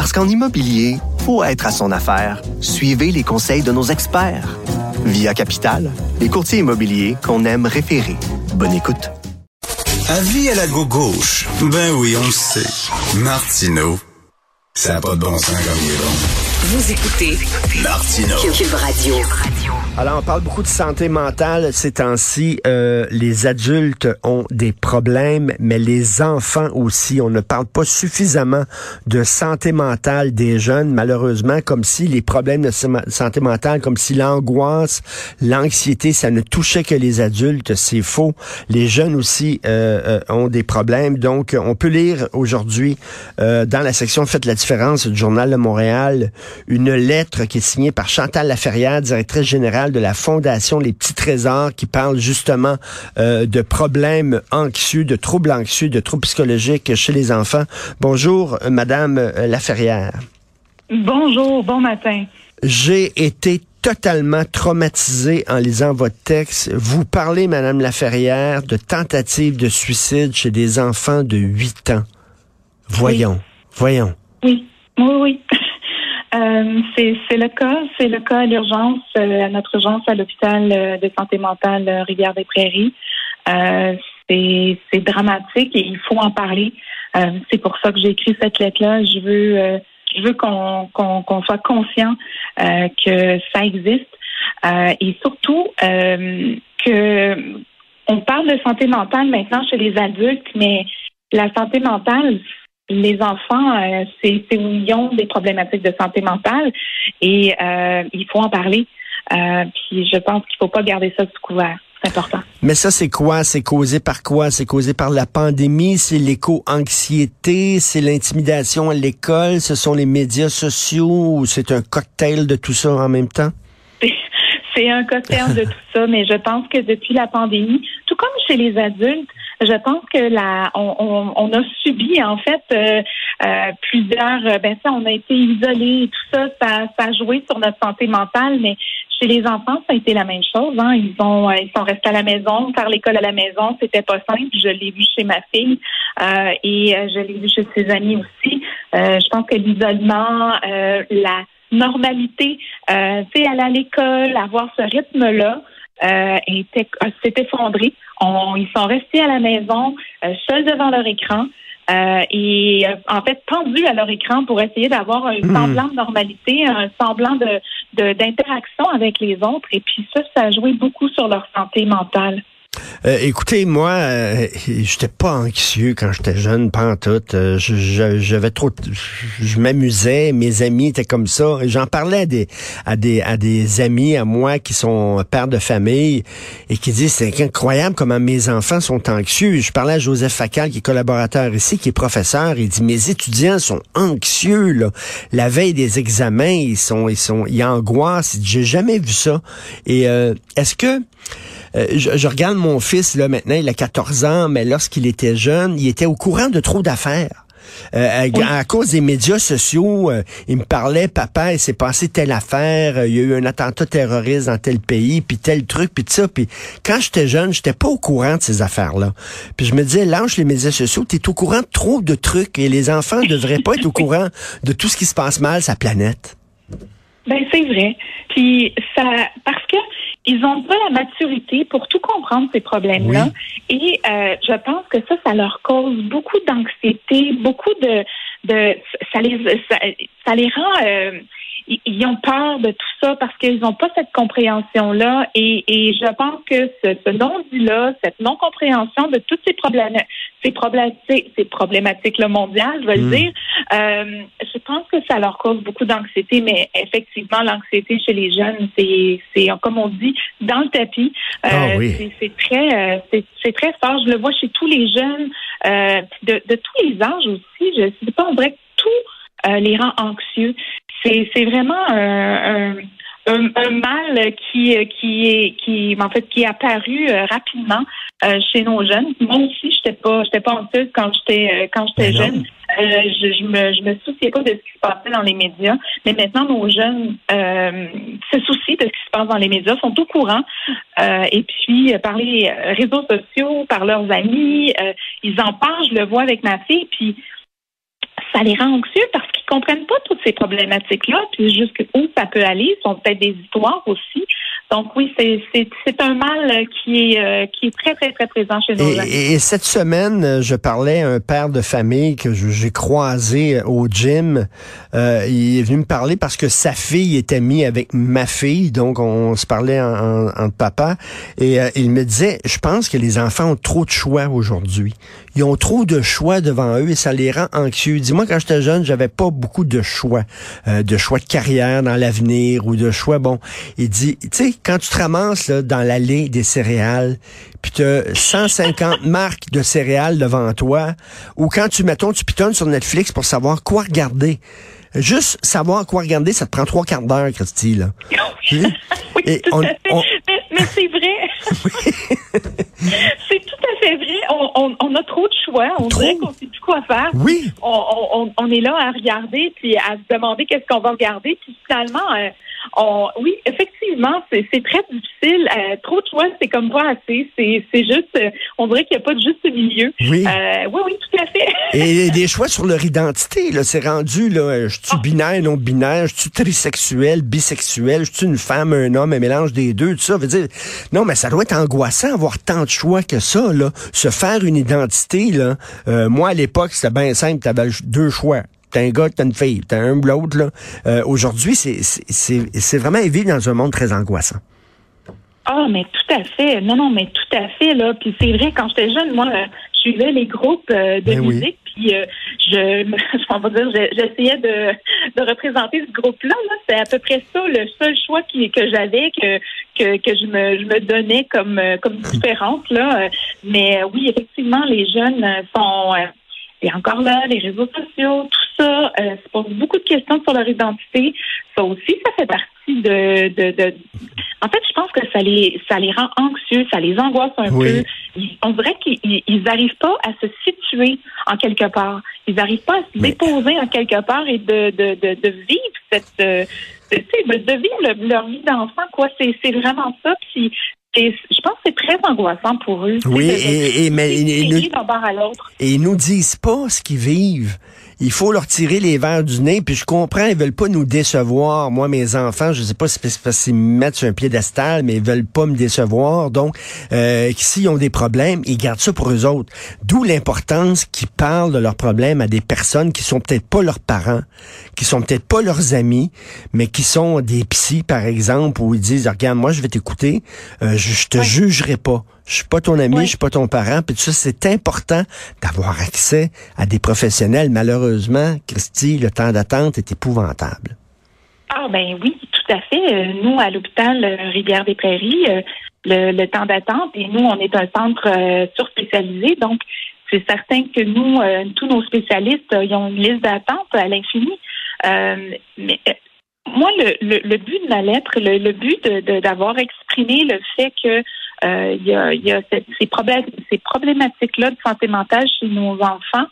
Parce qu'en immobilier, faut être à son affaire. Suivez les conseils de nos experts. Via Capital, les courtiers immobiliers qu'on aime référer. Bonne écoute. Avis à la gauche. Ben oui, on le sait. Martineau, ça n'a pas de bon sens comme il est bon. Vous écoutez Martineau. Cube Radio. Alors, on parle beaucoup de santé mentale ces temps-ci. Euh, les adultes ont des problèmes, mais les enfants aussi. On ne parle pas suffisamment de santé mentale des jeunes, malheureusement, comme si les problèmes de santé mentale, comme si l'angoisse, l'anxiété, ça ne touchait que les adultes. C'est faux. Les jeunes aussi euh, euh, ont des problèmes. Donc, on peut lire aujourd'hui dans la section Faites la différence du Journal de Montréal une lettre qui est signée par Chantal Laferrière, directrice générale de la Fondation Les Petits Trésors, qui parle justement euh, de problèmes anxieux, de troubles anxieux, de troubles psychologiques chez les enfants. Bonjour, Madame euh, Laferrière. Bonjour, bon matin. J'ai été totalement traumatisé en lisant votre texte. Vous parlez, Madame Laferrière, de tentatives de suicide chez des enfants de 8 ans. Voyons, voyons. Oui, oui, oui. Euh, c'est le cas, c'est le cas à l'urgence, euh, à notre urgence à l'hôpital euh, de santé mentale euh, Rivière-des-Prairies. c'est dramatique et il faut en parler. c'est pour ça que j'ai écrit cette lettre-là. Je veux, je veux qu'on qu'on soit conscient que ça existe et surtout que on parle de santé mentale maintenant chez les adultes, mais la santé mentale, les enfants, euh, c'est où ils ont des problématiques de santé mentale et euh, il faut en parler. Euh, puis je pense qu'il faut pas garder ça sous couvert. C'est important. Mais ça, c'est quoi? C'est causé par quoi? C'est causé par la pandémie? C'est l'éco-anxiété? C'est l'intimidation à l'école? Ce sont les médias sociaux? Ou c'est un cocktail de tout ça en même temps? C'est un cocktail de tout ça, mais je pense que depuis la pandémie, tout comme chez les adultes, je pense que la, on, on, a subi en fait euh, euh, plusieurs. Euh, ben ça, on a été isolés et tout ça, ça, ça a joué sur notre santé mentale, mais chez les enfants, ça a été la même chose. Hein. Ils ont, ils sont restés à la maison, faire l'école à la maison, c'était pas simple. Je l'ai vu chez ma fille et je l'ai vu chez ses amis aussi. je pense que l'isolement, la normalité, euh, aller à l'école, avoir ce rythme-là, euh, s'est effondré. On, ils sont restés à la maison, euh, seuls devant leur écran. Euh, et euh, en fait pendus à leur écran pour essayer d'avoir un hmm. semblant de normalité, un semblant de d'interaction avec les autres. Et puis ça, ça a joué beaucoup sur leur santé mentale. Euh, écoutez, moi, euh, j'étais pas anxieux quand j'étais jeune, pas en tout. Euh, j'avais trop, je m'amusais. Mes amis étaient comme ça. J'en parlais à des, à des, à des amis à moi qui sont pères de famille et qui disent c'est incroyable comment mes enfants sont anxieux. Je parlais à Joseph Facal qui est collaborateur ici, qui est professeur. Il dit mes étudiants sont anxieux là. La veille des examens, ils sont, ils sont, ils angoissent. J'ai jamais vu ça. Et est-ce que euh, je, regarde mon fils, là, maintenant, il a 14 ans, mais lorsqu'il était jeune, il était au courant de trop d'affaires. Euh, à, cause des médias sociaux, euh, il me parlait, papa, il s'est passé telle affaire, il y a eu un attentat terroriste dans tel pays, puis tel truc, puis ça. Puis quand j'étais jeune, j'étais pas au courant de ces affaires-là. Puis je me disais, lâche les médias sociaux, tu es au courant de trop de trucs et les enfants devraient pas être au courant de tout ce qui se passe mal sur la planète. Ben c'est vrai. Puis ça, parce que ils ont pas la maturité pour tout comprendre ces problèmes-là. Et euh, je pense que ça, ça leur cause beaucoup d'anxiété, beaucoup de, de ça les ça, ça les rend euh, ils ont peur de tout ça parce qu'ils n'ont pas cette compréhension-là. Et, et je pense que ce, ce non-dit-là, cette non-compréhension de toutes ces problèmes, ces problématiques, ces problématiques-là mondiales, je vais le hmm. dire, euh, je pense que ça leur cause beaucoup d'anxiété. Mais effectivement, l'anxiété chez les jeunes, c'est, c'est comme on dit, dans le tapis. Euh, ah c'est, très, euh, c'est, très fort. Je le vois chez tous les jeunes, euh, de, de tous les âges aussi. Je sais pas, on dirait que tout les rend anxieux. C'est vraiment un, un, mal qui qui est qui en fait qui est apparu rapidement chez nos jeunes. Moi aussi, j'étais pas j'étais pas anxieuse quand j'étais quand j'étais ben jeune. Euh, je, je, me, je me souciais pas de ce qui se passait dans les médias, mais maintenant nos jeunes euh, se soucient de ce qui se passe dans les médias, sont au courant, euh, et puis par les réseaux sociaux, par leurs amis, ils en parlent. Je le vois avec ma fille, puis ça les rend anxieux parce qu'ils comprennent pas toutes ces problématiques-là, puis jusqu'où ça peut aller. Ce sont peut-être des histoires aussi. Donc oui, c'est un mal qui est, euh, qui est très, très, très présent chez nous. Et, et, cette semaine, je parlais à un père de famille que j'ai croisé au gym. Euh, il est venu me parler parce que sa fille était amie avec ma fille, donc on, se parlait en, en, papa. Et euh, il me disait, je pense que les enfants ont trop de choix aujourd'hui. Ils ont trop de choix devant eux et ça les rend anxieux. Dis-moi, quand j'étais jeune, j'avais pas beaucoup de choix, de choix de carrière dans l'avenir ou de choix. Bon, il dit, tu sais, quand tu te ramasses là, dans l'allée des céréales, puis tu as 150 marques de céréales devant toi, ou quand tu, mettons, tu pitonnes sur Netflix pour savoir quoi regarder. Juste savoir quoi regarder, ça te prend trois quarts d'heure, Christy, là. oui, Et on, Mais, c'est vrai. c'est tout à fait vrai. On, on, a trop de choix. On dirait qu'on sait plus quoi faire. Oui. On, on, est là à regarder, puis à se demander qu'est-ce qu'on va regarder. Puis finalement, euh, oui, effectivement, c'est très difficile. Euh, trop de choix, c'est comme pas assez. C'est juste, euh, on dirait qu'il n'y a pas de juste milieu. Oui. Euh, oui, oui, tout à fait. Et des choix sur leur identité, là, c'est rendu, là, je suis ah. binaire, non binaire, je suis trisexuel, bisexuel, je suis une femme, un homme, un mélange des deux, tout ça. Veut dire, non, mais ça doit être angoissant avoir tant de choix que ça, là. Se faire une identité, là. moi, à l'époque, c'était bien simple, t'avais deux choix t'as un gars, t'as une fille, t'as un ou l'autre. Là. Euh, Aujourd'hui, c'est vraiment vivre dans un monde très angoissant. Ah, mais tout à fait. Non, non, mais tout à fait. Là. Puis c'est vrai, quand j'étais jeune, moi, je suivais les groupes euh, de ben musique, puis euh, je, je vais dire, j'essayais de, de représenter ce groupe-là. -là, C'est à peu près ça, le seul choix qui, que j'avais, que, que, que je me, je me donnais comme, euh, comme différence. Là. Mais oui, effectivement, les jeunes sont et encore là, les réseaux sociaux, tout ça, euh, se pose beaucoup de questions sur leur identité. Ça aussi, ça fait partie de, de, de... En fait, je pense que ça les, ça les rend anxieux, ça les angoisse un peu. On dirait qu'ils n'arrivent pas à se situer en quelque part. Ils n'arrivent pas à se déposer en quelque part et de, de, de, de vivre cette, euh, de, de vivre leur vie d'enfant, quoi. C'est vraiment ça. Puis je pense que c'est très angoissant pour eux. Oui, et, et, mais ils, nous, et ils nous disent pas ce qu'ils vivent il faut leur tirer les verres du nez. Puis je comprends, ils veulent pas nous décevoir. Moi, mes enfants, je sais pas si c'est mettent sur un piédestal, mais ils veulent pas me décevoir. Donc, euh, s'ils ont des problèmes, ils gardent ça pour eux autres. D'où l'importance qu'ils parlent de leurs problèmes à des personnes qui sont peut-être pas leurs parents, qui sont peut-être pas leurs amis, mais qui sont des psys, par exemple, où ils disent, regarde, moi, je vais t'écouter, euh, je, te jugerai pas. Je suis pas ton ami, je suis pas ton parent. Puis ça, c'est important d'avoir accès à des professionnels. Malheureusement, Christy, le temps d'attente est épouvantable. Ah ben oui, tout à fait. Euh, nous, à l'hôpital euh, Rivière-des-Prairies, euh, le, temps d'attente, et nous, on est un centre surspécialisé, donc c'est certain que nous, tous nos spécialistes, ils ont une liste d'attente à l'infini. mais moi, le, but de la lettre, le, but d'avoir exprimé le fait que euh, il y a, ces, ces problématiques-là de santé mentale chez nos enfants.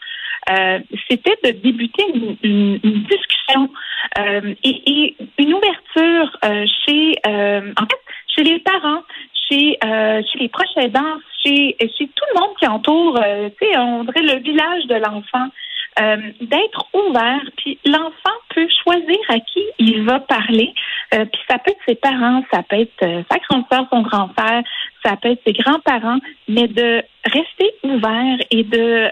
Euh, c'était de débuter une, discussion euh, et, une ouverture chez, chez les parents, chez, chez les proches aidants, chez, chez tout le monde qui entoure, on le village de l'enfant. D'être ouvert, puis l'enfant peut choisir à qui il va parler. Euh, puis ça peut être ses parents, ça peut être euh, sa grande soeur, son grand-père, ça peut être ses grands-parents, mais de rester ouvert et de,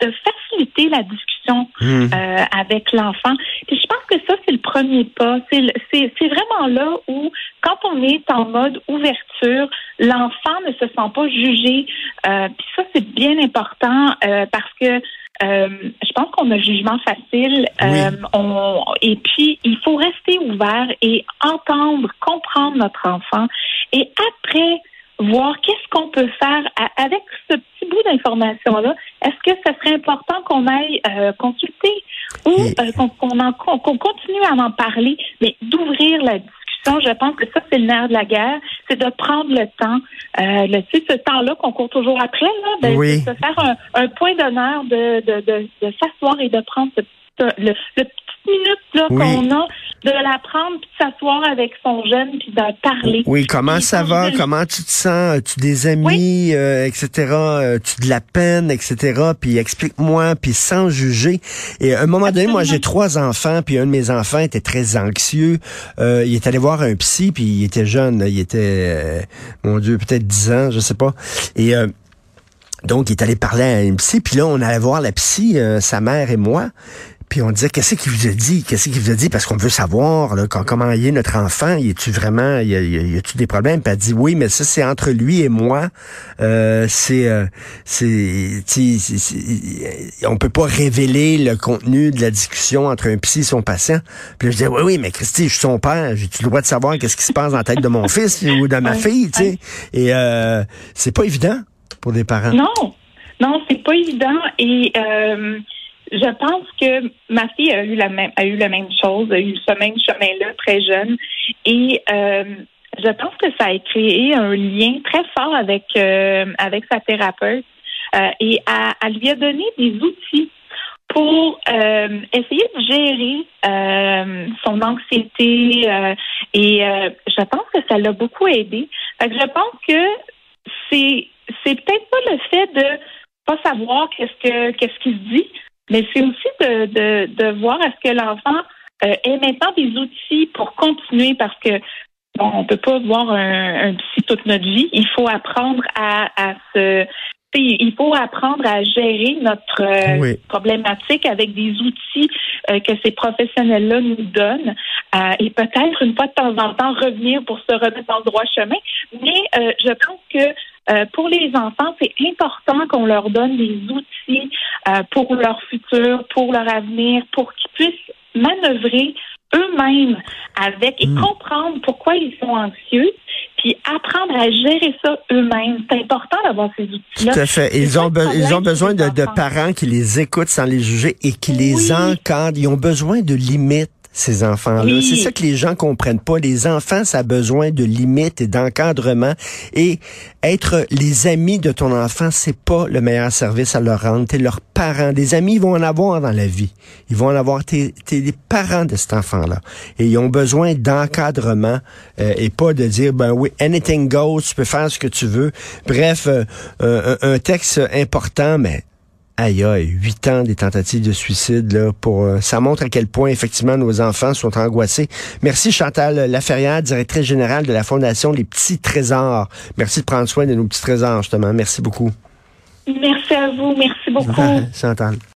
de faciliter la discussion mmh. avec l'enfant. Puis je pense que ça, c'est le premier pas. C'est vraiment là où, quand on est en mode ouverture, l'enfant ne se sent pas jugé. puis ça, c'est bien important parce que euh, je pense qu'on a le jugement facile. Euh, on, et puis, il faut rester ouvert et entendre, comprendre notre enfant. Et après, voir qu'est-ce qu'on peut faire avec ce petit bout flou d'informations-là, est-ce que ce serait important qu'on aille euh, consulter ou euh, qu'on qu'on continue à en parler, mais d'ouvrir la discussion? Je pense que ça, c'est le nerf de la guerre, c'est de prendre le temps, euh, le, ce temps-là qu'on court toujours après, là, de, de se faire un, un point d'honneur, de, de, de, de s'asseoir et de prendre ce, le, le minutes là, qu'on a de la prendre puis de s'asseoir avec son jeune puis d'en parler. Oui, comment ça va? Comment tu te sens? As-tu des amis, euh, etc.? As-tu de la peine, etc.? Puis explique-moi, puis sans juger. Et à un moment donné, moi, j'ai trois enfants, puis un de mes enfants était très anxieux. Euh, il est allé voir un psy, puis il était jeune. Il était, euh, mon Dieu, peut-être 10 ans, je sais pas. Et... donc, il est allé parler à un psy, puis là, on allait voir la psy, sa mère et moi. Puis on disait, qu'est-ce qu'il vous a dit? Qu'est-ce qu'il vous a dit? Parce qu'on veut savoir là, comment il est notre enfant. Y est-tu vraiment, y, a-tu des problèmes? Puis elle dit, oui, mais ça, c'est entre lui et moi. Euh, c'est, euh, c'est, on peut pas révéler le contenu de la discussion entre un psy et son patient. Puis je disais, oui, oui, mais Christy, je suis son père. J'ai-tu le droit de savoir qu'est-ce qui se passe dans la tête de mon fils ou de ma fille, tu sais? Et euh, c'est pas évident pour des parents. Non, non, c'est pas évident. Et... Euh je pense que ma fille a eu la même a eu la même chose, a eu ce même chemin-là très jeune, et euh, je pense que ça a créé un lien très fort avec euh, avec sa thérapeute euh, et elle, lui a donné des outils pour essayer de gérer son anxiété et je pense que ça l'a beaucoup aidé. Fait que je pense que c'est c'est peut-être pas le fait de pas savoir qu'est-ce que qu'est-ce qu'il dit, mais c'est aussi de, de, de voir est-ce que l'enfant euh, ait maintenant des outils pour continuer parce que bon, on peut pas voir un, un psy toute notre vie. Il faut apprendre à, à se il faut apprendre à gérer notre euh, problématique avec des outils euh, que ces professionnels-là nous donnent euh, et peut-être une fois de temps en temps revenir pour se remettre dans le droit chemin. Mais je pense que pour les enfants, c'est important qu'on leur donne des outils pour leur futur, pour leur avenir, pour qu'ils puissent manœuvrer eux-mêmes avec et hmm. comprendre pourquoi ils sont anxieux puis apprendre à gérer ça eux-mêmes. C'est important d'avoir ces outils-là. Tout à fait. Ils ont, ils ont besoin de, de, parents qui les écoutent sans les juger et qui les encadrent. Ils ont besoin de limites ces enfants-là. C'est ça que les gens comprennent pas. Les enfants, ça a besoin de limites et d'encadrement. Et être les amis de ton enfant, c'est pas le meilleur service à leur rendre. T'es leurs parents. Des amis, ils vont en avoir dans la vie. Ils vont en avoir. T'es, les parents de cet enfant-là. Et ils ont besoin d'encadrement euh, et pas de dire, ben oui, anything goes, tu peux faire ce que tu veux. Bref, euh, euh, un texte important, mais aïe aïe, huit ans des tentatives de suicide là pour euh, ça montre à quel point effectivement nos enfants sont angoissés. Merci Chantal Laferrière, directrice générale de la Fondation Les Petits Trésors. Merci de prendre soin de nos petits trésors justement. Merci beaucoup. Merci à vous, merci beaucoup. Chantal.